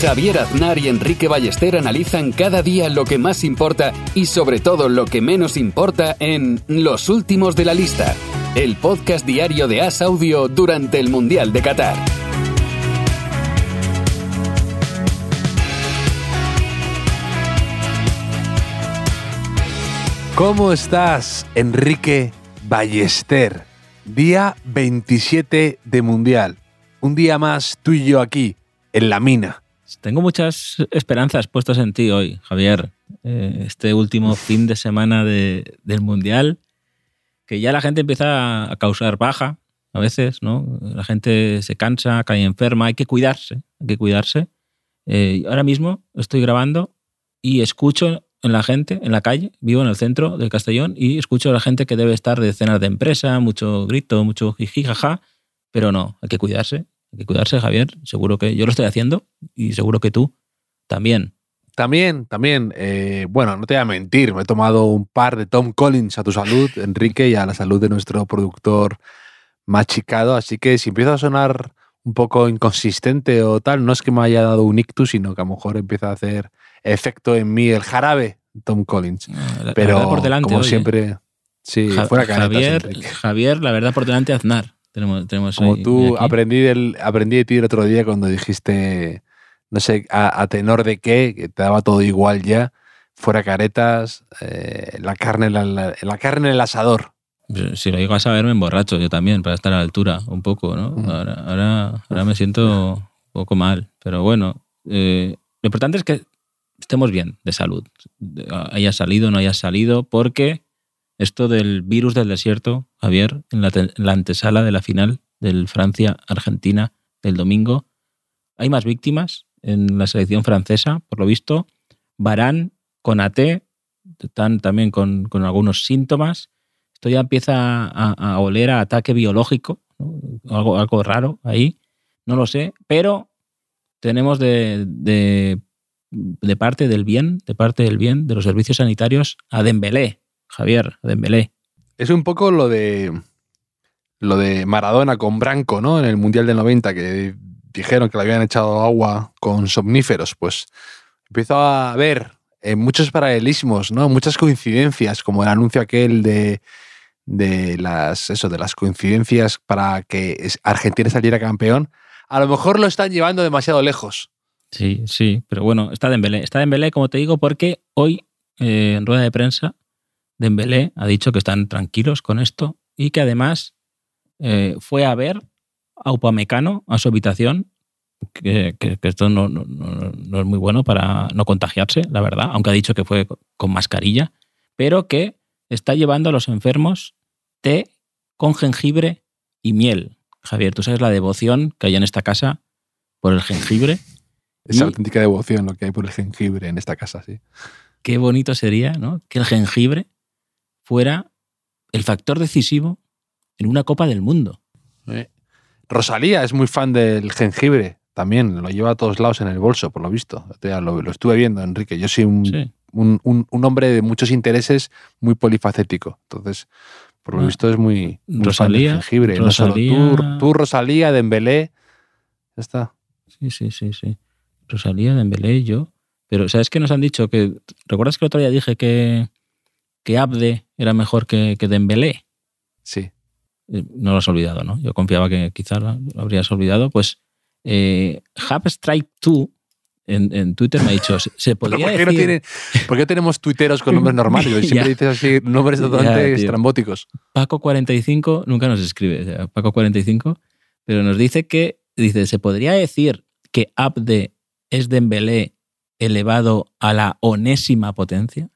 Javier Aznar y Enrique Ballester analizan cada día lo que más importa y sobre todo lo que menos importa en Los Últimos de la Lista, el podcast diario de As Audio durante el Mundial de Qatar. ¿Cómo estás, Enrique Ballester? Día 27 de Mundial. Un día más tú y yo aquí, en la mina. Tengo muchas esperanzas puestas en ti hoy, Javier. Eh, este último fin de semana de- del Mundial, que ya la gente empieza a causar baja a veces, ¿no? La gente se cansa, cae enferma, hay que cuidarse, hay que cuidarse. Eh, ahora mismo estoy grabando y escucho en la gente, en la calle, vivo en el centro de Castellón y escucho a la gente que debe estar de cenas de empresa, mucho grito, mucho jiji, jaja, pero no, hay que cuidarse, hay que cuidarse, Javier. Seguro que yo lo estoy haciendo y seguro que tú también. También, también, eh, bueno, no te voy a mentir, me he tomado un par de Tom Collins a tu salud, Enrique, y a la salud de nuestro productor machicado, así que si empiezo a sonar un poco inconsistente o tal, no es que me haya dado un ictus, sino que a lo mejor empieza a hacer efecto en mí el jarabe Tom Collins. La- la Pero por delante, como oye. siempre, sí, Ja- fuera caretas, Javier, Enrique. Javier, la verdad por delante Aznar. Tenemos, tenemos Como ahí- tú aprendí, del, aprendí de ti el otro día cuando dijiste, no sé, a, a tenor de qué, que te daba todo igual ya, fuera caretas, eh, la, carne, la, la- la carne en el asador. Si lo digo a saber, me emborracho yo también para estar a la altura un poco, ¿no? Mm. Ahora, ahora, ahora me siento un poco mal, pero bueno, eh, lo importante es que estemos bien de salud, De- haya salido no haya salido, porque esto del virus del desierto, Javier, en la, en la antesala de la final del Francia-Argentina del domingo, hay más víctimas en la selección francesa, por lo visto. Barán, Konaté, están también con, algunos síntomas. Esto ya empieza a, oler a ataque biológico, algo raro ahí, no lo sé, pero tenemos de, de, de parte del bien, de parte del bien, de los servicios sanitarios, a Dembélé, Javier, Dembélé. Es un poco lo de lo de Maradona con Branco, ¿no? En el Mundial del 90, que dijeron que le habían echado agua con somníferos. Pues empiezo a ver eh, muchos paralelismos, ¿no? Muchas coincidencias, como el anuncio aquel de, de las eso, de las coincidencias para que Argentina saliera campeón. A lo mejor lo están llevando demasiado lejos. Sí, sí, pero bueno, está Dembélé. Está Dembélé, como te digo, porque hoy eh, en rueda de prensa Dembélé ha dicho que están tranquilos con esto y que además eh, fue a ver a Upamecano a su habitación, que, que- que esto no, no- no- no es muy bueno para no contagiarse, la verdad, aunque ha dicho que fue con mascarilla, pero que está llevando a los enfermos té con jengibre y miel. Javier, ¿tú sabes la devoción que hay en esta casa por el jengibre? Es Y- auténtica devoción lo que hay por el jengibre en esta casa, sí. qué bonito sería ¿no? que el jengibre fuera el factor decisivo en una Copa del Mundo. Eh, Rosalía es muy fan del jengibre también, lo lleva a todos lados en el bolso, por lo visto. Lo, lo estuve viendo, Enrique. Yo soy un, Sí. un- un- un hombre de muchos intereses, muy polifacético. Entonces, por lo Ah, visto es muy, muy Rosalía, fan del jengibre. No solo Rosalía. tú, tú, Rosalía, Dembélé. Ya está. Sí, sí, sí, sí. Rosalía, Dembélé yo. Pero ¿sabes qué nos han dicho? que ¿Recuerdas que el otro día dije que, que Abde era mejor que, que Dembélé? Sí. Eh, No lo has olvidado, ¿no? Yo confiaba que quizás lo habrías olvidado. Pues eh, Strike 2 en, en Twitter me ha dicho, ¿se, se ¿Pero podría ¿por, qué no tiene- por qué tenemos tuiteros con nombres normales? Y Siempre dices así nombres totalmente estrambóticos. Paco45 nunca nos escribe, o sea, Paco45, pero nos dice que, dice, ¿se podría decir que Abde es Dembélé elevado a la onésima potencia?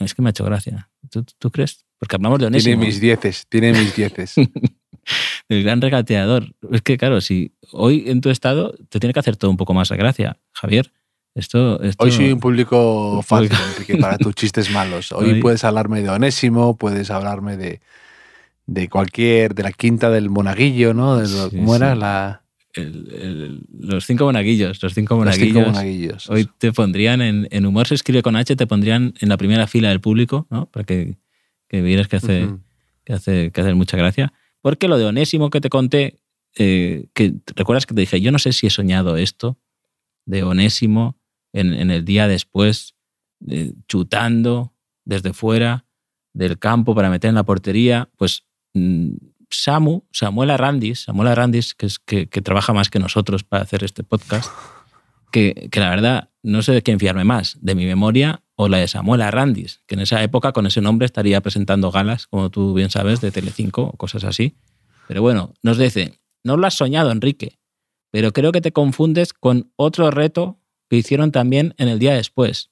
Es que me ha hecho gracia. ¿Tú, tú crees? Porque hablamos de Tiene onésimo, mis dieces, tiene mis dieces. el gran regateador. Es que, claro, si hoy en tu estado te tiene que hacer todo un poco más de gracia, Javier. Esto, esto- Hoy soy un público fácil, Enrique, para tus chistes malos. Hoy, Hoy- puedes hablarme de Onésimo, puedes hablarme de, de cualquier, de la quinta del monaguillo, ¿no? De lo- Sí, ¿Cómo era? La, el- el- los cinco monaguillos, los cinco los monaguillos. cinco monaguillos. Hoy te pondrían en, en humor se escribe con H, te pondrían en la primera fila del público, ¿no? Para que, que vieras que hace, Ujú. que hace, que hace mucha gracia. Porque lo de Onésimo que te conté, eh, que recuerdas que te dije, yo no sé si he soñado esto de Onésimo en, en el día después, eh, chutando desde fuera del campo para meter en la portería, pues mm, Samu, Samuel Arrandis, Samuel Arrandis, que, es, que, trabaja más que nosotros para hacer este podcast, que, que la verdad no sé de quién fiarme más, de mi memoria o la de Samuel Arrandis, que en esa época con ese nombre estaría presentando galas, como tú bien sabes, de Telecinco o cosas así. Pero bueno, nos dice, no lo has soñado, Enrique, pero creo que te confundes con otro reto que hicieron también en el día después.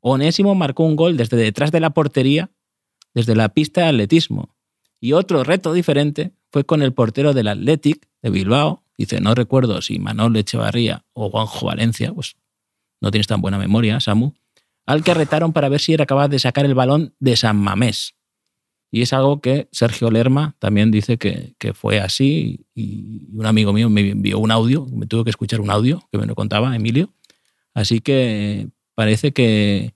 Onésimo marcó un gol desde detrás de la portería, desde la pista de atletismo. Y otro reto diferente fue con el portero del Athletic de Bilbao. Dice, no recuerdo si Manol Echevarría o Juanjo Valencia, pues no tienes tan buena memoria, Samu, al que retaron para ver si era capaz de sacar el balón de San Mamés. Y es algo que Sergio Lerma también dice que, que fue así. Y un amigo mío me envió un audio, me tuve que escuchar un audio que me lo contaba Emilio. Así que parece que,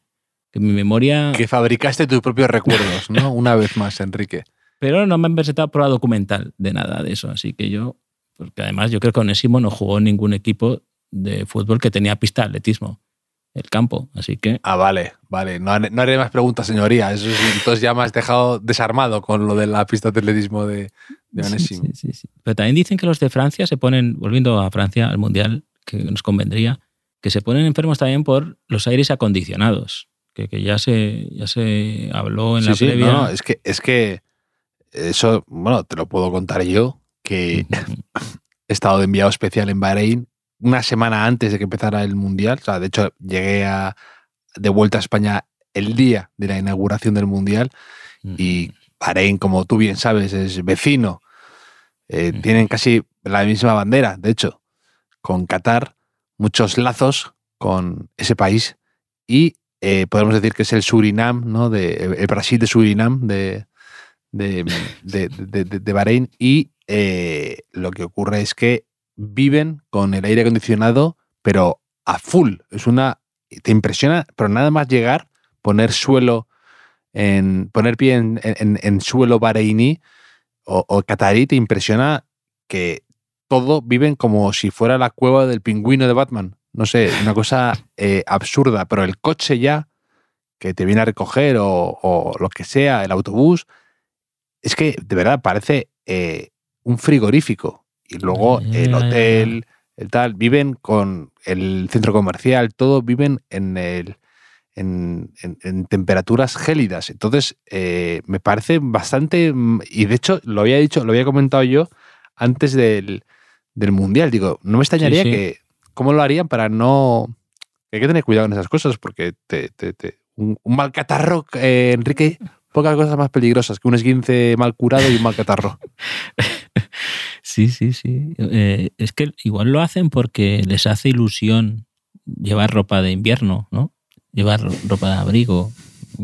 que mi memoria... Que fabricaste tus propios recuerdos, ¿no? Una vez más, Enrique. Pero no me han presentado prueba documental de nada de eso. Así que yo, porque además yo creo que Onésimo no jugó ningún equipo de fútbol que tenía pista de atletismo, el campo. Así que Ah, vale, vale. No, haré- no haré más preguntas, señoría. Eso sí, entonces ya me has dejado desarmado con lo de la pista de atletismo de, de Onésimo. sí, sí, sí. Pero también dicen que los de Francia se ponen, volviendo a Francia, al Mundial, que nos convendría, que se ponen enfermos también por los aires acondicionados. Que, que ya, se, ya se habló en Sí, la sí, previa. no, es que, es que eso, bueno, te lo puedo contar yo, que he estado de enviado especial en Bahrein una semana antes de que empezara el Mundial. O sea, de hecho, llegué a, de vuelta a España el día de la inauguración del Mundial y Bahrein, como tú bien sabes, es vecino. Eh. Tienen casi la misma bandera, de hecho, con Qatar, muchos lazos con ese país y eh, podemos decir que es el Surinam, ¿no? De, el Brasil de Surinam, de, de, de, de- de- Bahrein. Y eh, lo que ocurre es que viven con el aire acondicionado, pero a full. Es una. Te impresiona, pero nada más llegar, poner suelo en. poner pie en, en- en suelo bahreiní o, o catarí, te impresiona que todo viven como si fuera la cueva del pingüino de Batman. No sé, una cosa eh, absurda, pero el coche ya que te viene a recoger o, o lo que sea, el autobús, es que de verdad parece eh, un frigorífico. Y luego el hotel, el tal, viven con el centro comercial, todo viven en, el, en, en- en temperaturas gélidas. Entonces, eh, me parece bastante. mm, Y de hecho, lo había dicho, lo había comentado yo antes del, del Mundial. Digo, no me extrañaría sí. que. ¿Cómo lo harían para no.? Hay que tener cuidado en esas cosas porque te, te- te- un, un mal catarro, eh, Enrique, pocas cosas más peligrosas que un esguince mal curado y un mal catarro. Sí, sí, sí. Eh, es que igual lo hacen porque les hace ilusión llevar ropa de invierno, ¿no? Llevar ro- ropa de abrigo,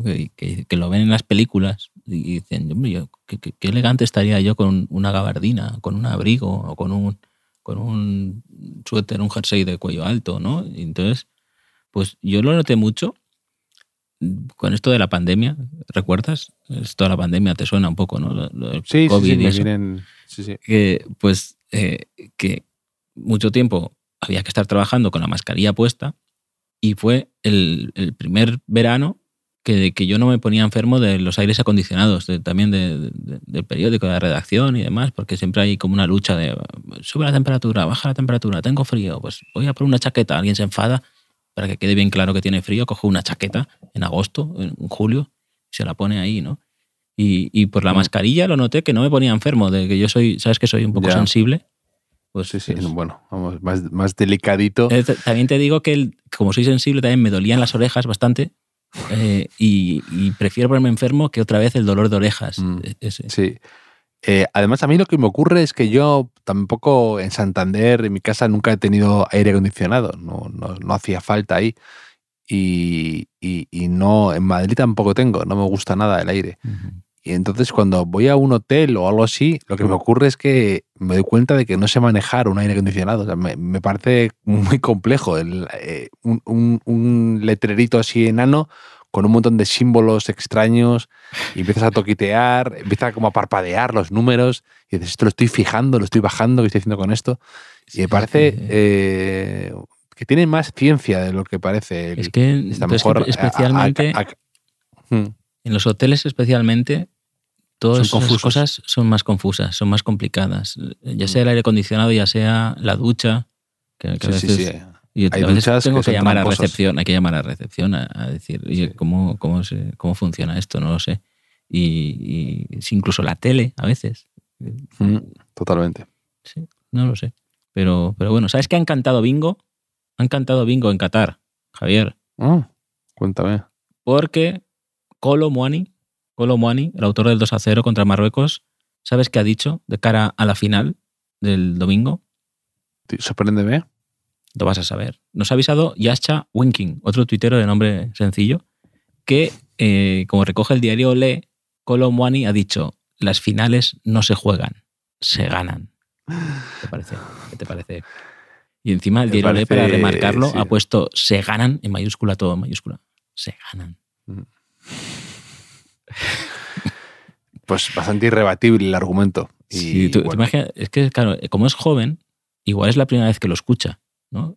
que, que- lo ven en las películas y dicen, yo, qué, elegante estaría yo con una gabardina, con un abrigo o con un, con un suéter, un jersey de cuello alto, ¿no? Entonces, pues yo lo noté mucho con esto de la pandemia, ¿recuerdas? Esto de la pandemia te suena un poco, ¿no? Lo- lo del Sí, sí, COVID sí, y me eso vienen- sí, sí. que pues eh, que mucho tiempo había que estar trabajando con la mascarilla puesta y fue el, el primer verano que, que yo no me ponía enfermo de los aires acondicionados, de- también de- de- del periódico, de la redacción y demás, porque siempre hay como una lucha de sube la temperatura, baja la temperatura, tengo frío, pues voy a por una chaqueta, alguien se enfada, para que quede bien claro que tiene frío, coge una chaqueta en agosto, en julio, y se la pone ahí, ¿no? Y, y por la Mm. mascarilla lo noté que no me ponía enfermo, de que yo soy, sabes que soy un poco Ya. sensible. Pues Sí, sí, pues, bueno, vamos, más, más delicadito. eh, también te digo que el- como soy sensible también me dolían las orejas bastante eh, y, y prefiero ponerme enfermo que otra vez el dolor de orejas. Mm. E- ese. Sí. Eh, además, a mí lo que me ocurre es que yo tampoco en Santander, en mi casa, nunca he tenido aire acondicionado. No, no, no hacía falta ahí. Y, y- y no, en Madrid tampoco tengo, no me gusta nada el aire. Y entonces cuando voy a un hotel o algo así, lo que me ocurre es que me doy cuenta de que no sé manejar un aire acondicionado. O sea, me, me parece muy complejo. El, eh, un, un- un letrerito así enano con un montón de símbolos extraños y empiezas a toquitear, empieza como a parpadear los números y dices, esto lo estoy fijando, lo estoy bajando, ¿qué estoy haciendo con esto? Y me parece eh, que tiene más ciencia de lo que parece. el- Es que, está pero es que mejor a- a- a- a- Hmm. en los hoteles especialmente, todas Son esas cosas son más confusas, son más complicadas. Ya sea el aire acondicionado, ya sea la ducha, que, que a Sí, sí, veces- sí. Y Hay a veces tengo que que, llamar a recepción, hay que llamar a recepción a, a decir, oye, Sí. ¿cómo, cómo, se- ¿cómo funciona esto? No lo sé. Y, y si incluso la tele, a veces. Mm, Totalmente. Sí, no lo sé. Pero, pero bueno, ¿sabes qué han cantado bingo? Han cantado bingo en Qatar, Javier. Ah, cuéntame. Porque Colo Muani, Colo Muani, el autor del 2 a 0 contra Marruecos, ¿sabes qué ha dicho de cara a la final del domingo? Sorpréndeme. Lo vas a saber. Nos ha avisado Yascha Winking, otro tuitero de nombre sencillo, que, eh, como recoge el diario Le, Colo Muani ha dicho: las finales no se juegan, se ganan. ¿Qué te parece? ¿Qué te parece? Y encima el diario Le, para parece, remarcarlo, sí. ha puesto se ganan en mayúscula, todo en mayúscula. Se ganan. Pues bastante irrebatible el argumento. Y, Sí, tú- te bueno, imaginas- es que, claro, como es joven, igual es la primera vez que lo escucha.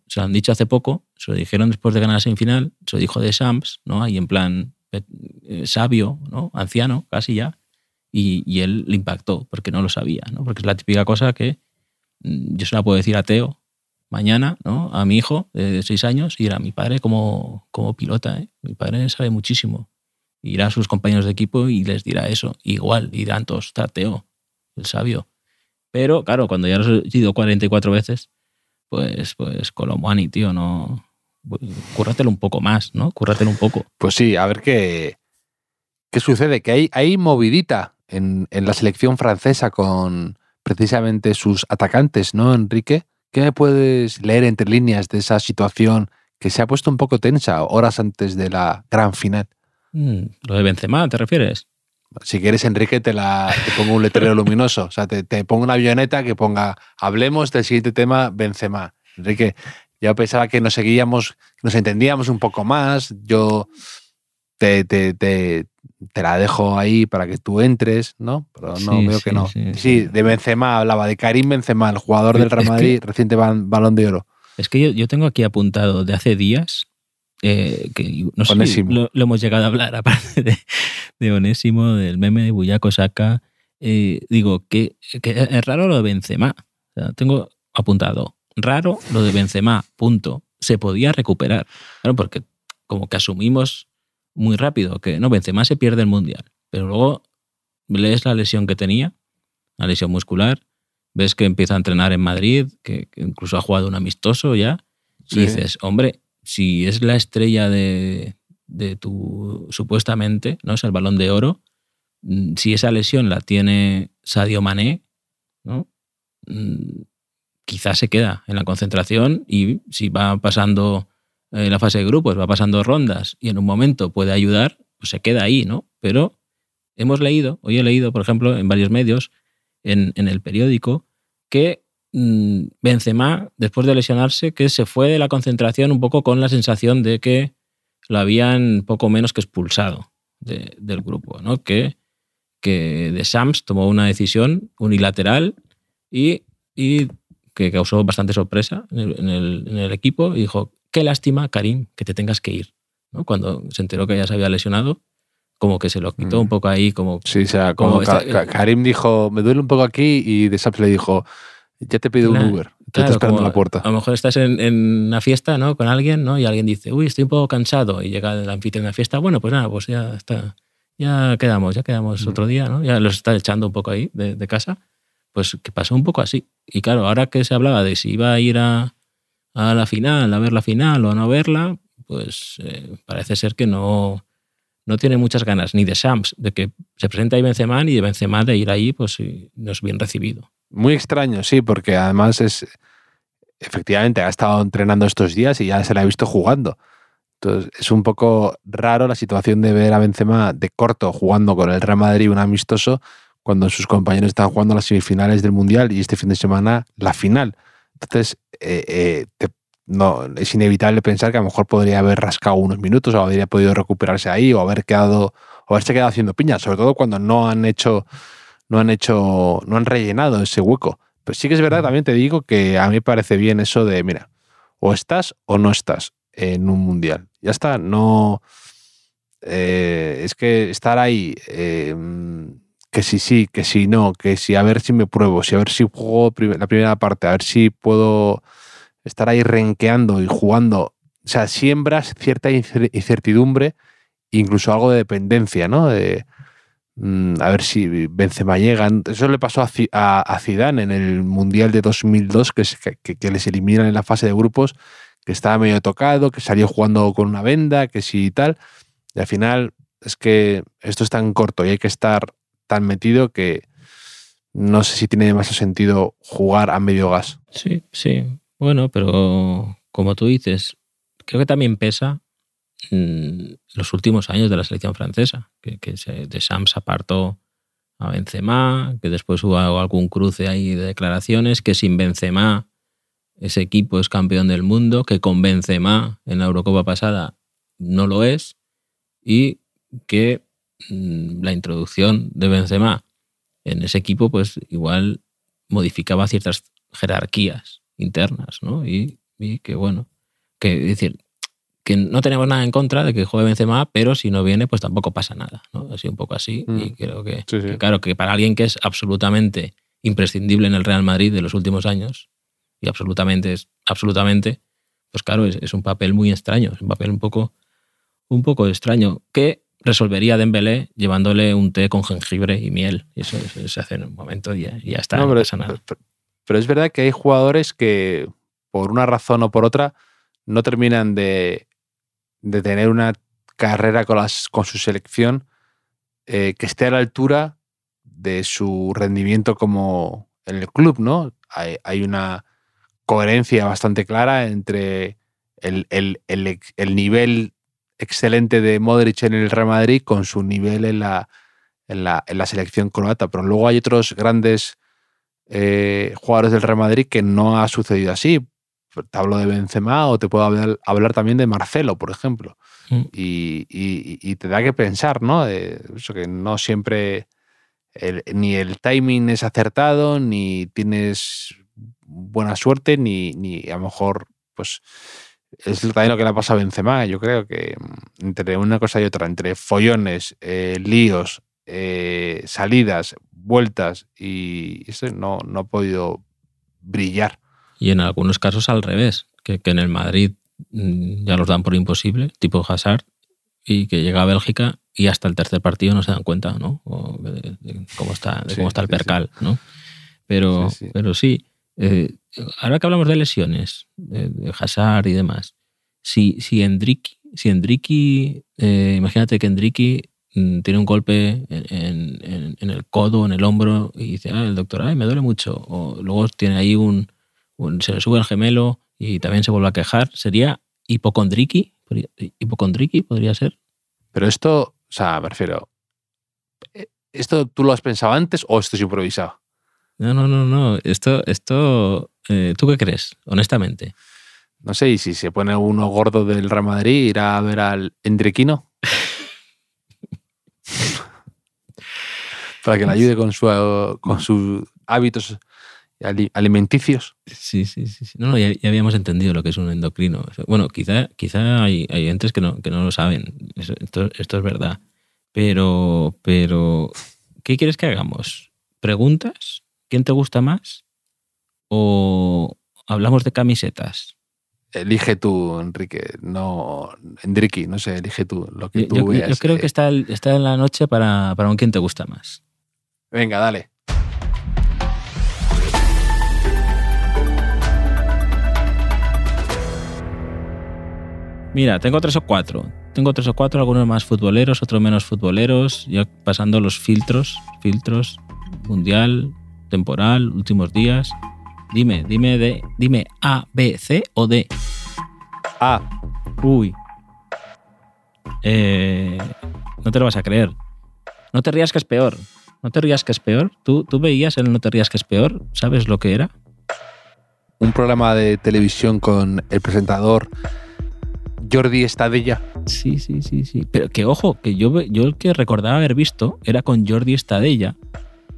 Se lo han dicho hace poco, se lo dijeron después de ganar la semifinal, se lo dijo de Sams, ¿no? ahí en plan eh, eh, sabio, ¿no? anciano, casi ya, y, y él le impactó porque no lo sabía, ¿no? porque es la típica cosa que mm, yo se la puedo decir a Teo mañana, ¿no? a mi hijo de seis años, y dirá, mi padre como, como pilota, ¿eh? mi padre sabe muchísimo. Irá a sus compañeros de equipo y les dirá eso. Igual, dirán todos, está Teo, el sabio. Pero claro, cuando ya lo has ido 44 veces, pues, pues Colomani, tío, no. Cúrratelo un poco más, ¿no? Cúrratelo un poco. Pues sí, a ver qué, qué sucede. Que hay, hay movidita en, en la selección francesa con precisamente sus atacantes, ¿no, Enrique? ¿Qué me puedes leer entre líneas de esa situación que se ha puesto un poco tensa horas antes de la gran final? Mm, Lo de Benzema, ¿te refieres? Si quieres, Enrique, te, la, te pongo un letrero luminoso. O sea, te, te pongo una avioneta que ponga hablemos del siguiente tema, Benzema. Enrique, yo pensaba que nos seguíamos, nos entendíamos un poco más. Yo te, te, te, te la dejo ahí para que tú entres, ¿no? Pero no, Sí, veo sí, que no. sí, de Benzema hablaba, de Karim Benzema, el jugador del Real que- Madrid, reciente balón de oro. Es que yo, yo tengo aquí apuntado de hace días eh, que no sé si lo, lo hemos llegado a hablar, aparte de, de Onésimo, del meme de Buyaco Saka. eh, digo, que, que es raro lo de Benzema. O sea, tengo apuntado, raro lo de Benzema, punto. Se podía recuperar. Claro, porque como que asumimos muy rápido que no, Benzema se pierde el Mundial. Pero luego lees la lesión que tenía, la lesión muscular, ves que empieza a entrenar en Madrid, que, que incluso ha jugado un amistoso ya, Sí. y dices, hombre, si es la estrella de, de tu, supuestamente, ¿no? Es el balón de oro, mm, si esa lesión la tiene Sadio Mané, ¿no? Mm, quizás se queda en la concentración y si va pasando eh, la fase de grupos, va pasando rondas y en un momento puede ayudar, pues se queda ahí, ¿no? Pero hemos leído, hoy he leído, por ejemplo, en varios medios, en, en el periódico, que Benzema, después de lesionarse, que se fue de la concentración un poco con la sensación de que lo habían poco menos que expulsado de- del grupo, ¿no? Que, que de Sams tomó una decisión unilateral y, y que causó bastante sorpresa en el, en el- en el equipo y dijo, qué lástima, Karim, que te tengas que ir. ¿no? Cuando se enteró que ya se había lesionado, como que se lo quitó Mm. un poco ahí, como Sí, o sea, Como como esta- Ka- Ka- Karim dijo, me duele un poco aquí, y de Saps le dijo, ya te pido un Claro, Uber, te Claro, está esperando en la puerta. A lo mejor estás en, en una fiesta, ¿no? Con alguien, ¿no? Y alguien dice, uy, estoy un poco cansado. Y llega el anfitrión de la fiesta, bueno, pues nada, pues ya está. Ya quedamos, ya quedamos Mm. otro día, ¿no? Ya los está echando un poco ahí de, de casa. Pues que pasó un poco así. Y claro, ahora que se hablaba de si iba a ir a, a la final, a ver la final o a no verla, pues eh, parece ser que no, no tiene muchas ganas ni de Shams de que se presente ahí Benzema ni de Benzema de ir ahí pues no es bien recibido. Muy extraño, sí, porque además es efectivamente ha estado entrenando estos días y ya se la ha visto jugando. Entonces es un poco raro la situación de ver a Benzema de corto jugando con el Real Madrid un amistoso cuando sus compañeros están jugando las semifinales del Mundial y este fin de semana la final. Entonces eh, eh, no, es inevitable pensar que a lo mejor podría haber rascado unos minutos o habría podido recuperarse ahí o haber quedado o haberse quedado haciendo piña, sobre todo cuando no han hecho no han hecho no han rellenado ese hueco. Pero sí que es verdad, también te digo que a mí parece bien eso de, mira, o estás o no estás en un mundial. Ya está, no eh, es que estar ahí em, que si sí, que si no, que si a ver si me pruebo, si a ver si juego la primera parte, a ver si puedo estar ahí renqueando y jugando, o sea, siembras cierta incertidumbre, incluso algo de dependencia, ¿no? De, a ver si Benzema llega. Eso le pasó a, Zidane en el Mundial de 2002, que, que, les eliminan en la fase de grupos, que estaba medio tocado, que salió jugando con una venda, que sí y tal. Y al final es que esto es tan corto y hay que estar tan metido que no sé si tiene demasiado sentido jugar a medio gas. Sí, sí. Bueno, pero como tú dices, creo que también pesa mm, los últimos años de la selección francesa, que, que se, de Sams apartó a Benzema, que después hubo algún cruce ahí de declaraciones, que sin Benzema ese equipo es campeón del mundo, que con Benzema en la Eurocopa pasada no lo es, y que mm, la introducción de Benzema en ese equipo pues igual modificaba ciertas jerarquías internas, ¿no? Y, que bueno, que decir, que no tenemos nada en contra de que juegue Benzema, pero si no viene, pues tampoco pasa nada, ¿no? Así un poco así. Y mm. creo que, claro, que para alguien que es absolutamente imprescindible en el Real Madrid de los últimos años, y absolutamente es absolutamente, pues claro, es, un papel muy extraño, es un papel un poco, un poco extraño, que resolvería Dembélé llevándole un té con jengibre y miel. Y eso, se hace en un momento y ya, está, no, pasa nada. Pero es verdad que hay jugadores que, por una razón o por otra, no terminan de, tener una carrera con, las, con su selección eh, que esté a la altura de su rendimiento como en el club, ¿no? Hay, una coherencia bastante clara entre el, nivel excelente de Modric en el Real Madrid con su nivel en la, en la, en la selección croata. Pero luego hay otros grandes eh, jugadores del Real Madrid que no ha sucedido así. Te hablo de Benzema o te puedo hablar, también de Marcelo, por ejemplo. Mm. Y, te da que pensar, ¿no? eso que no siempre ni el timing es acertado, ni tienes buena suerte, ni, ni a lo mejor, pues, es también lo que le ha pasado a Benzema. Yo creo que mm, entre una cosa y otra, entre follones, eh, líos, eh, salidas, vueltas y eso no, no ha podido brillar. Y en algunos casos al revés, que, en el Madrid mm, ya los dan por imposible, tipo Hazard, y que llega a Bélgica y hasta el tercer partido no se dan cuenta, ¿no? de, cómo está, cómo está el percal, ¿no? Pero sí, pero sí eh, ahora que hablamos de lesiones, de, Hazard y demás, si, si Endriki, si eh, imagínate que Endriki Mm, tiene un golpe en, el codo, en el hombro, y dice, ah, el doctor, ay, me duele mucho. O luego tiene ahí un, se le sube el gemelo y también se vuelve a quejar. ¿Sería hipocondriqui? ¿Hipocondriqui podría ser? Pero esto, o sea, me refiero, eh, ¿esto tú lo has pensado antes o esto es improvisado? No, no, no, no. Esto, esto, eh, ¿tú qué crees, honestamente? No sé, y si se pone uno gordo del Real Madrid, irá a ver al Endriquino. para que le ayude con, su, con sus hábitos alimenticios. Sí, sí, sí. No, no ya, habíamos entendido lo que es un endocrino. Bueno, quizá, quizá hay, hay entes que no, que no lo saben. Esto, esto, es verdad. Pero, pero, ¿qué quieres que hagamos? ¿Preguntas? ¿Quién te gusta más? ¿O hablamos de camisetas? Elige tú, Enrique. No, Enrique, no sé, elige tú lo que tú yo, Yo creo que está, está en la noche para, para un quién te gusta más. Venga, dale. Mira, tengo tres o cuatro. tengo tres o cuatro, algunos más futboleros, otros menos futboleros, ya pasando los filtros, filtros, mundial, temporal, últimos días. Dime, dime de, dime A, B, C o D. A. Uy. Eh, no te lo vas a creer. No te rías que es peor. No te rías que es peor. ¿Tú, tú veías el No te rías que es peor? ¿Sabes lo que era? Un programa de televisión con el presentador Jordi Estadella. Sí, sí, sí, sí. Pero que ojo, que yo, yo el que recordaba haber visto era con Jordi Estadella.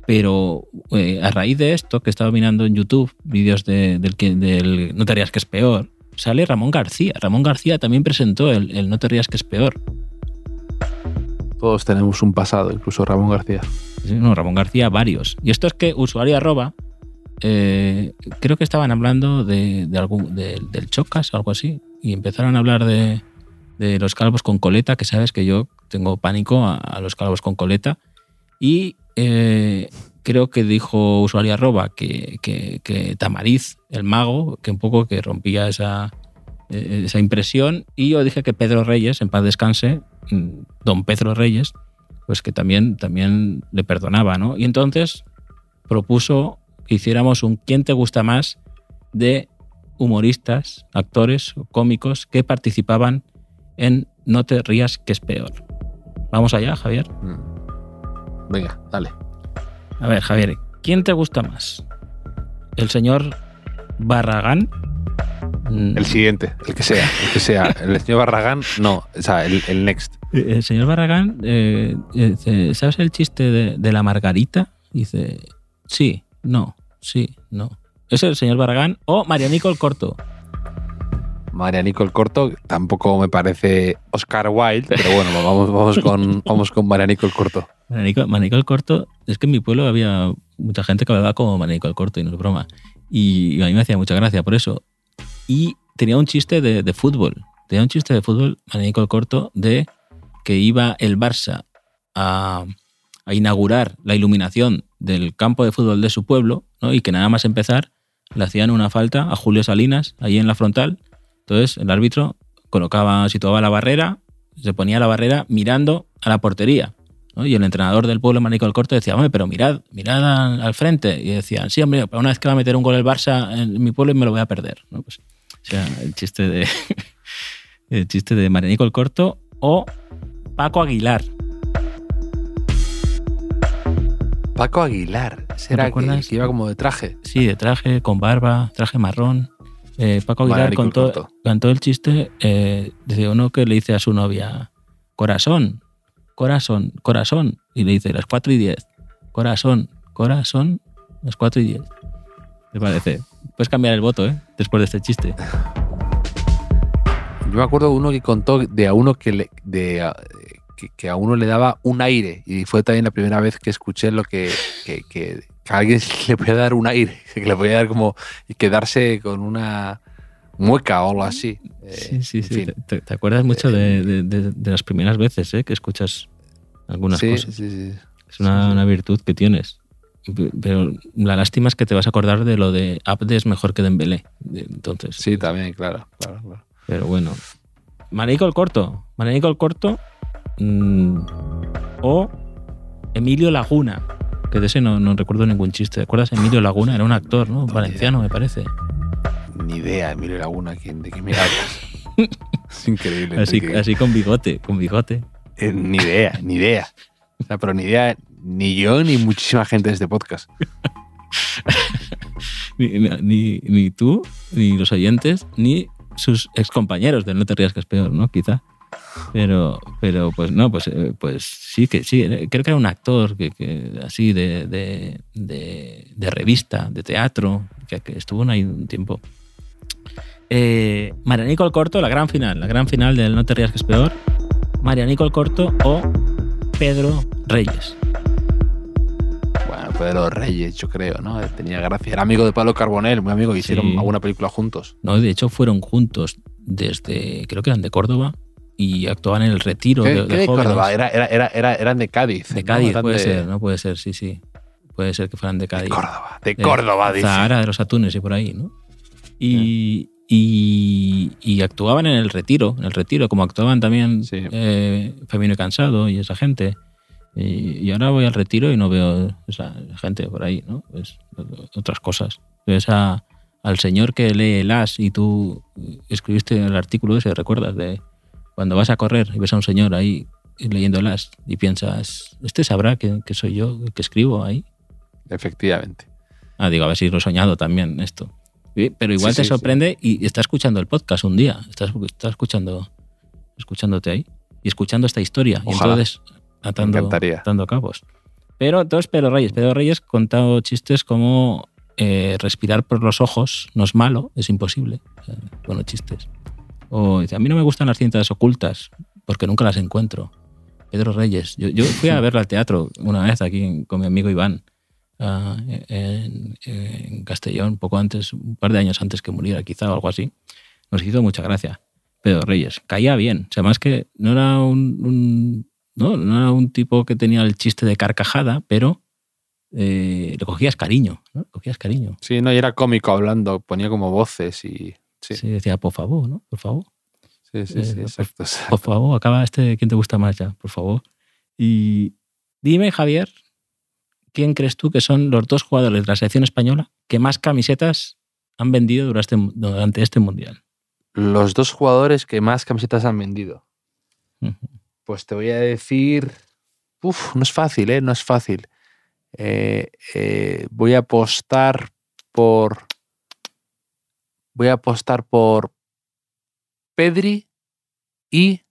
Pero eh, a raíz de esto, que estaba mirando en YouTube vídeos de- del, que- del No te rías que es peor, sale Ramón García. Ramón García también presentó el, el No te rías que es peor. Todos tenemos un pasado, incluso Ramón García. Sí, No, Ramón García, varios. Y esto es que usuario arroba, eh, creo que estaban hablando de, de algún, de- del Chocas o algo así. Y empezaron a hablar de, de los calvos con coleta, que sabes que yo tengo pánico a, los calvos con coleta. Y eh, creo que dijo usuario arroba que, que- que Tamariz, el mago, que un poco que rompía esa, eh, esa impresión. Y yo dije que Pedro Reyes, en paz descanse, mm, don Pedro Reyes, pues que también, también le perdonaba, ¿no? Y entonces propuso que hiciéramos un ¿Quién te gusta más? de humoristas, actores, cómicos que participaban en No te rías que es peor. Vamos allá, Javier. Mm. Venga, dale. A ver, Javier, ¿quién te gusta más? ¿El señor Barragán? Mm, El siguiente, el que sea, el que sea. El señor Barragán, no, o sea, el, el next. El señor Barragán, eh, eh, ¿sabes el chiste de, de la margarita? Dice, sí, no, sí, no. ¿Es el señor Barragán o Marianico el Corto? Marianico el Corto, tampoco me parece Oscar Wilde, pero bueno, vamos, vamos, con, vamos con Marianico el Corto. Marianico, Marianico el Corto, es que en mi pueblo había mucha gente que hablaba como Marianico el Corto y no es broma. Y a mí me hacía mucha gracia por eso. Y tenía un chiste de, de fútbol. Tenía un chiste de fútbol, Marianico el Corto, de que iba el Barça a, a inaugurar la iluminación del campo de fútbol de su pueblo, ¿no? y que nada más empezar le hacían una falta a Julio Salinas ahí en la frontal. Entonces el árbitro colocaba, situaba la barrera, se ponía la barrera mirando a la portería. Y el entrenador del pueblo, Manico del Corto, decía, hombre, pero mirad, mirad al, frente. Y decían, sí, hombre, una vez que va a meter un gol el Barça en mi pueblo me lo voy a perder. ¿no? Pues, o sea, el chiste de el chiste de el Corto o Paco Aguilar. Paco Aguilar, será que, que iba como de traje. Sí, de traje, con barba, traje marrón. Eh, Paco Aguilar contó, cantó el chiste eh, de uno que le dice a su novia, corazón, corazón, corazón. Y le dice, las 4 y 10. Corazón, corazón, las 4 y 10. ¿Te parece? Puedes cambiar el voto, ¿eh? Después de este chiste. Yo me acuerdo de uno que contó de a uno que, le, de, que, que a uno le daba un aire. Y fue también la primera vez que escuché lo que, que, que- a alguien le podía dar un aire. Que le podía dar como. y quedarse con una mueca o algo así. Eh, Sí, sí, en sí. fin. Te, acuerdas mucho de, de- de- de las primeras veces ¿eh? que escuchas algunas Sí, cosas. sí, sí. Es una, Sí, sí. una virtud que tienes. Pero la lástima es que te vas a acordar de lo de Abde es mejor que Dembélé. De- Entonces, Sí, también, claro. claro, claro. pero bueno. Marico el Corto. Marico el Corto. Mm, o Emilio Laguna. Que de ese no, no recuerdo ningún chiste. ¿Te acuerdas? Emilio Laguna era un actor, ¿no? Valenciano, me parece. Ni idea, Emilio Laguna, ¿quién- ¿de qué me hablas? es increíble. Así, así con bigote, con bigote. Eh, ni idea, ni idea. O sea, pero ni idea, ni yo ni muchísima gente de este podcast. Ni, ni, ni tú, ni los oyentes, ni sus excompañeros del No te rías que es peor, ¿no? Quizá. Pero, pero pues no, pues, eh, pues sí que sí. eh, Creo que era un actor que, que así de, de, de, de revista, de teatro, que, que estuvo ahí un tiempo. Eh, Marianico el Corto, la gran final, la gran final del No te rías que es peor. Marianico el Corto o Pedro Reyes. Bueno, Pedro Reyes, yo creo, ¿no? Tenía gracia. Era amigo de Pablo Carbonell, muy amigo. Hicieron Sí. alguna película juntos. No, de hecho fueron juntos desde, creo que eran de Córdoba y actuaban en el retiro ¿Qué, de, qué de de jóvenes. Córdoba? Era, era, era, era- eran de Cádiz. De ¿no? Cádiz, Eran puede de- ser, ¿no? Puede ser, sí, sí. Puede ser que fueran de De Cádiz. Córdoba, de De Córdoba, dice. Zahara, de los Atunes y por ahí, ¿no? Y, y, y actuaban en el retiro, en el retiro, como actuaban también Sí. eh, Femino y Cansado y esa gente. Y, y ahora voy al retiro y no veo esa gente por ahí, ¿no? Pues otras cosas. Ves a- al señor que lee el as y tú escribiste el artículo ese, recuerdas, de cuando vas a correr y ves a un señor ahí leyendo el as y piensas, ¿este sabrá que, que soy yo que escribo ahí? Efectivamente. Ah, digo, a ver si lo he soñado también esto. Pero igual Sí, te sí, sorprende y está escuchando el podcast un día. Estás, estás escuchando, escuchándote ahí y escuchando esta historia. Y entonces atando, atando cabos. Pero entonces Pedro Reyes. Pedro Reyes contado chistes como eh, respirar por los ojos no es malo, es imposible. O sea, bueno, chistes. O dice, a mí no me gustan las cintas ocultas porque nunca las encuentro. Pedro Reyes. Yo, yo fui a verlo al teatro una vez aquí con mi amigo Iván ah, en, en Castellón, poco antes, un par de años antes que muriera, quizá o algo así. Nos hizo mucha gracia. Pedro Reyes. Caía bien. O sea, más que no era un, un- no, no era un tipo que tenía el chiste de carcajada, pero eh, le cogías cariño. cogías cariño. Sí, no, y era cómico hablando, ponía como voces y. Sí, Sí, decía, por favor, ¿no? Por favor. sí, sí, sí, Eh, exacto. Por favor, acaba este. ¿Quién te gusta más ya? Por favor. Y dime, Javier, ¿quién crees tú que son los dos jugadores de la selección española que más camisetas han vendido durante, durante este mundial? Los dos jugadores que más camisetas han vendido. Pues te voy a decir. Uf, no es fácil, ¿eh? No es fácil. Eh, eh, voy a apostar por. Voy a apostar por. Pedri y.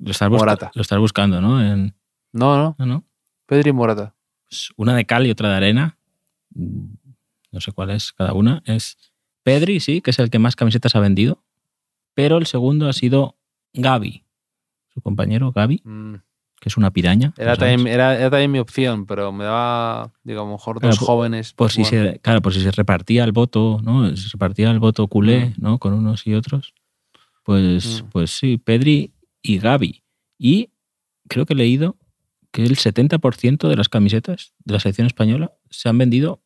Lo estás, busca- Morata. lo estás buscando, ¿no? En, No, no. no, no. Pedri y Morata. Pues una de cal y otra de arena. Mm, No sé cuál es cada una. Es Pedri, sí, que es el que más camisetas ha vendido. Pero el segundo ha sido Gaby, su compañero Gaby, Mm, que es una piraña. Era también, era, era también mi opción, pero me daba, digo, a lo mejor Claro, dos jóvenes. Por si se, claro, por si se repartía el voto, ¿no? Se repartía el voto culé, Mm. ¿no? Con unos y otros. Pues, Mm. pues sí, Pedri y Gaby. Y creo que he leído que el 70% de las camisetas de la selección española se han vendido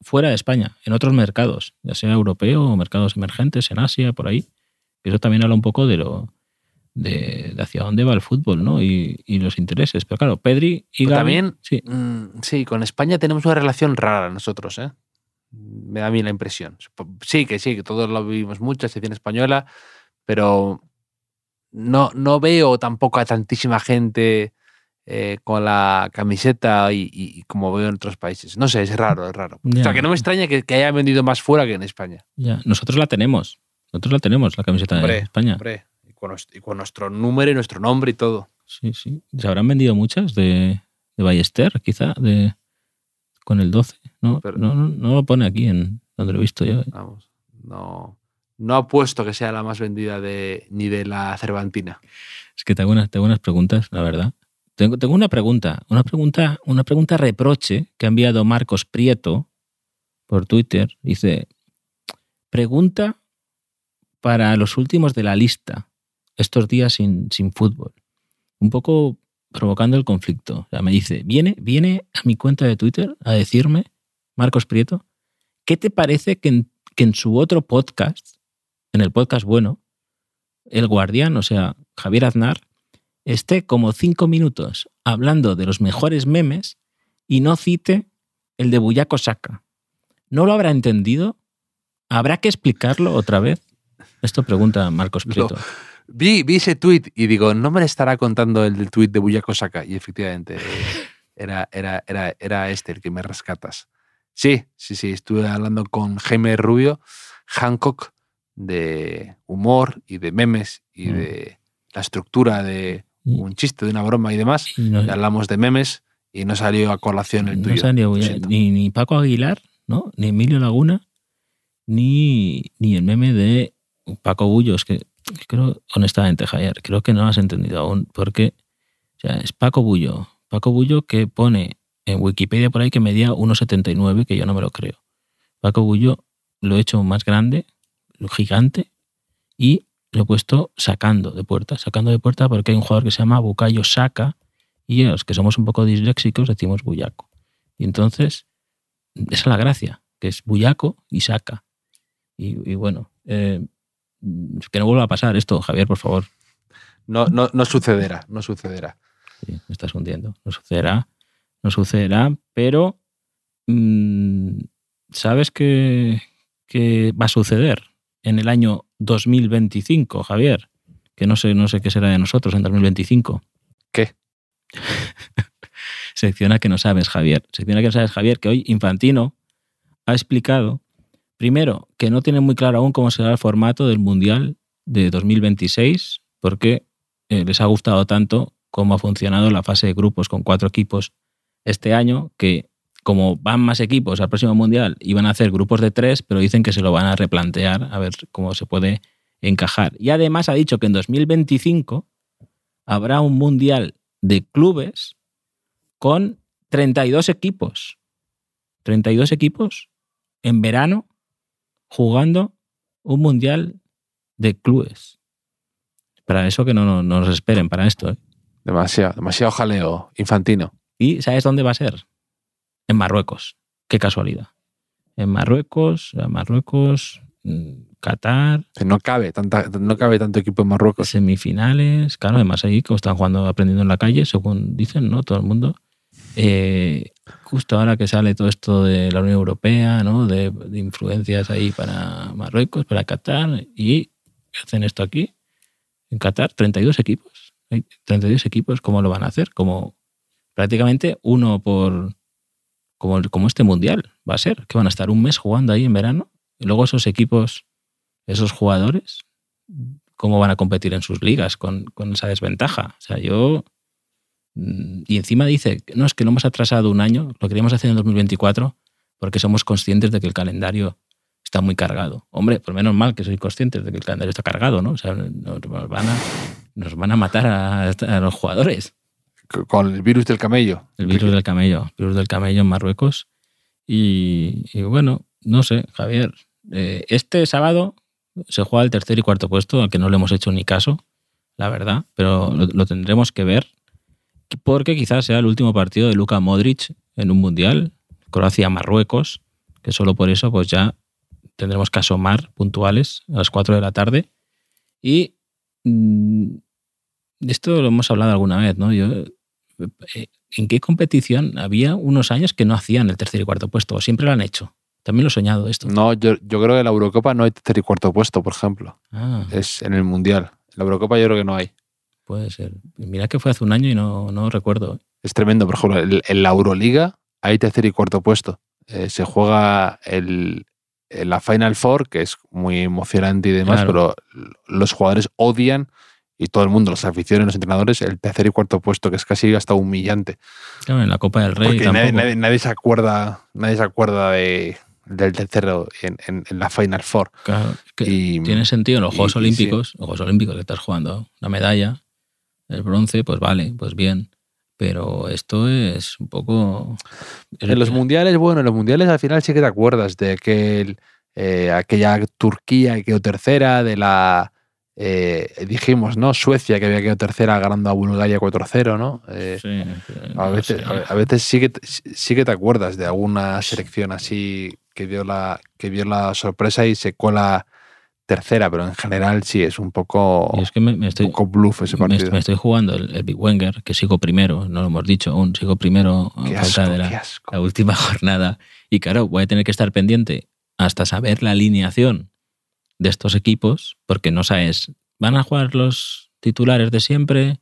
fuera de España, en otros mercados, ya sea europeo o mercados emergentes, en Asia, por ahí. Eso también habla un poco de lo de, de hacia dónde va el fútbol, ¿no? Y, y los intereses. Pero claro, Pedri y Gaby. también- Sí, Mm, sí, con España tenemos una relación rara nosotros, ¿eh? Me da a mí la impresión. Sí, que sí, que todos lo vivimos mucho, la selección española, pero no, no veo tampoco a tantísima gente eh, con la camiseta y, y- y como veo en otros países. No sé, es raro, es raro. O sea, que no me extraña que, que haya vendido más fuera que en España. ya. Nosotros la tenemos. Nosotros la tenemos, la camiseta de España. Hombre, con, con nuestro número y nuestro nombre y todo. Sí, sí. ¿Se habrán vendido muchas de, de Ballester, quizá? De, con el 12. No, Pero- no, no, no lo pone aquí en donde lo he visto yo. Vamos, no, no apuesto que sea la más vendida de, ni de la Cervantina. Es que tengo unas, tengo unas preguntas, la verdad. Tengo, tengo una pregunta, una pregunta, una pregunta reproche que ha enviado Marcos Prieto por Twitter. Dice, pregunta para los últimos de la lista, estos días sin, sin fútbol. Un poco provocando el conflicto. O sea, me dice, viene, viene a mi cuenta de Twitter a decirme, Marcos Prieto, ¿qué te parece que en, que en su otro podcast, en el podcast bueno, el guardián, o sea, Javier Aznar, esté como cinco minutos hablando de los mejores memes y no cite el de Buyaco Saka. ¿No lo habrá entendido? ¿Habrá que explicarlo otra vez? Esto pregunta Marcos Prieto. Vi, vi ese tweet y digo, no me le estará contando el del tweet de Buyaco Saka. Y efectivamente, eh, era, era, era, era este el que me rescatas. Sí, sí, sí, estuve hablando con Jaime Rubio, Hancock, de humor y de memes y Mm. de la estructura de un chiste, de una broma y demás. y no- hablamos de memes y no salió a colación el no tuyo. salió ni, ni Paco Aguilar, ¿no? ni Emilio Laguna, ni, ni el meme de Paco Bullos, que creo, honestamente, Javier, creo que no lo has entendido aún, porque es Paco Bullo. Paco Bullo que pone en Wikipedia por ahí que medía 1,79, que yo no me lo creo. Paco Bullo lo he hecho más grande, gigante, y lo he puesto sacando de puerta, sacando de puerta porque hay un jugador que se llama Bucayo Saca, y los que somos un poco disléxicos decimos bullaco. Y entonces, esa es la gracia, que es bullaco y saca. Y, y bueno, eh, que no vuelva a pasar esto, Javier, por favor. No, no, no sucederá, no sucederá. Sí, me estás hundiendo. No sucederá, no sucederá, pero mm, ¿sabes qué, qué va a suceder en el año 2025, Javier? Que no sé, no sé qué será de nosotros en 2025. ¿Qué? Secciona que no sabes, Javier. Secciona que no sabes, Javier, que hoy Infantino ha explicado, primero, que no tiene muy claro aún cómo será el formato del Mundial de 2026, porque eh, les ha gustado tanto cómo ha funcionado la fase de grupos con cuatro equipos este año, que como van más equipos al próximo Mundial, iban a hacer grupos de tres, pero dicen que se lo van a replantear a ver cómo se puede encajar. Y además ha dicho que en 2025 habrá un Mundial de clubes con 32 equipos. 32 equipos en verano jugando un Mundial de clubes. Para eso que no, no- no nos esperen para esto. ¿eh? Demasiado, demasiado jaleo infantino. ¿Y sabes dónde va a ser? En Marruecos. Qué casualidad. En Marruecos, en Marruecos, Qatar, no cabe, tanta, no cabe tanto equipo en Marruecos. semifinales. Claro, además ahí como están jugando aprendiendo en la calle, según dicen, ¿no? Todo el mundo. Eh, justo ahora que sale todo esto de la Unión Europea, ¿no? De, influencias ahí para Marruecos, para Qatar, y hacen esto aquí, en Qatar, 32 equipos. Hay 32 equipos, ¿cómo lo van a hacer? Como prácticamente uno por. Como, como este mundial va a ser, que van a estar un mes jugando ahí en verano, y luego esos equipos, esos jugadores, cómo van a competir en sus ligas con, con esa desventaja. O sea, yo. Mm, Y encima dice, no, es que lo hemos atrasado un año, lo queríamos hacer en 2024 porque somos conscientes de que el calendario está muy cargado. Hombre, pues menos mal que sois conscientes de que el calendario está cargado, ¿no? O sea, nos van a, nos van a matar a, a los jugadores. Con el virus del camello. El virus del camello, el virus del camello en Marruecos. Y, y bueno, no sé, Javier. eh, este sábado se juega el tercer y cuarto puesto, al que no le hemos hecho ni caso, la verdad, pero lo, lo tendremos que ver, porque quizás sea el último partido de Luka Modric en un mundial, Croacia-Marruecos, que solo por eso pues ya tendremos que asomar puntuales a las 4 de la tarde. Y mm, esto lo hemos hablado alguna vez, ¿no? Yo eh, ¿en qué competición había unos años que no hacían el tercer y cuarto puesto? ¿O siempre lo han hecho? También lo he soñado esto. No, yo, yo creo que en la Eurocopa no hay tercer y cuarto puesto, por ejemplo. Ah, Es en el Mundial. En la Eurocopa yo creo que no hay. Puede ser. Mira que fue hace un año y no, no recuerdo. Es tremendo. Por ejemplo, en, en la Euroliga hay tercer y cuarto puesto. Eh, se juega el, en la Final Four, que es muy emocionante y demás, Claro. pero los jugadores odian y todo el mundo, las aficiones, los entrenadores, el tercer y cuarto puesto, que es casi hasta humillante. Claro, en la Copa del Rey Porque nadie, nadie- nadie se acuerda, nadie se acuerda de, del tercero en, en- en la Final Four. Claro, que Y- tiene sentido en los Juegos y Olímpicos, los Juegos Olímpicos que estás jugando la medalla, el bronce, pues vale, pues bien. Pero esto es un poco. En los mundiales, bueno, en los mundiales al final sí que te acuerdas de aquel, eh, aquella Turquía que quedó tercera, de la, eh, dijimos, ¿no? Suecia que había quedado tercera ganando a Bulgaria 4-0, ¿no? Eh, Sí, a, no veces, sé. a, a veces sí que, te- sí que te acuerdas de alguna selección así que dio la, que dio la sorpresa y se cuela tercera, pero en general sí es un poco, Y es que me, me estoy, un poco bluff ese partido. me estoy jugando el, el Big Wenger, que sigo primero, no lo hemos dicho aún, sigo primero a falta de la, la última jornada. Y claro, voy a tener que estar pendiente hasta saber la alineación de estos equipos, porque no sabes, ¿van a jugar los titulares de siempre?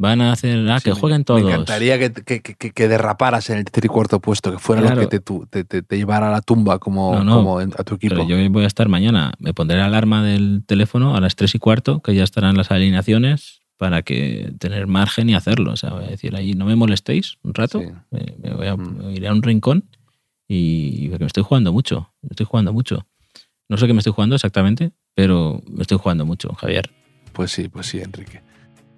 ¿Van a hacer, ah, Sí, que me- jueguen todos? Me encantaría que, que- que- que derraparas en el tercer y cuarto puesto, que fuera Claro. lo que te, te- te- te llevara a la tumba como, No, no, como a tu equipo. Pero yo voy a estar mañana, me pondré la alarma del teléfono a las 3 y cuarto, que ya estarán las alineaciones, para que tener margen y hacerlo. O sea, voy a decir ahí, no me molestéis un rato, Sí. me, me voy a, Mm. me iré a un rincón y porque me estoy jugando mucho, me estoy jugando mucho. No sé qué me estoy jugando exactamente, pero me estoy jugando mucho, Javier. Pues sí, pues sí, Enrique.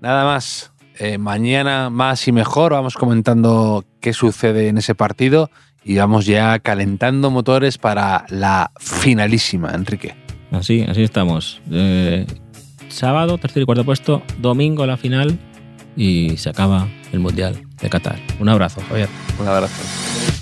Nada más. Eh, mañana más y mejor vamos comentando qué sucede en ese partido y vamos ya calentando motores para la finalísima, Enrique. Así, así estamos. Eh, sábado, tercer y cuarto puesto, domingo la final y se acaba el Mundial de Qatar. Un abrazo, Javier. Un abrazo.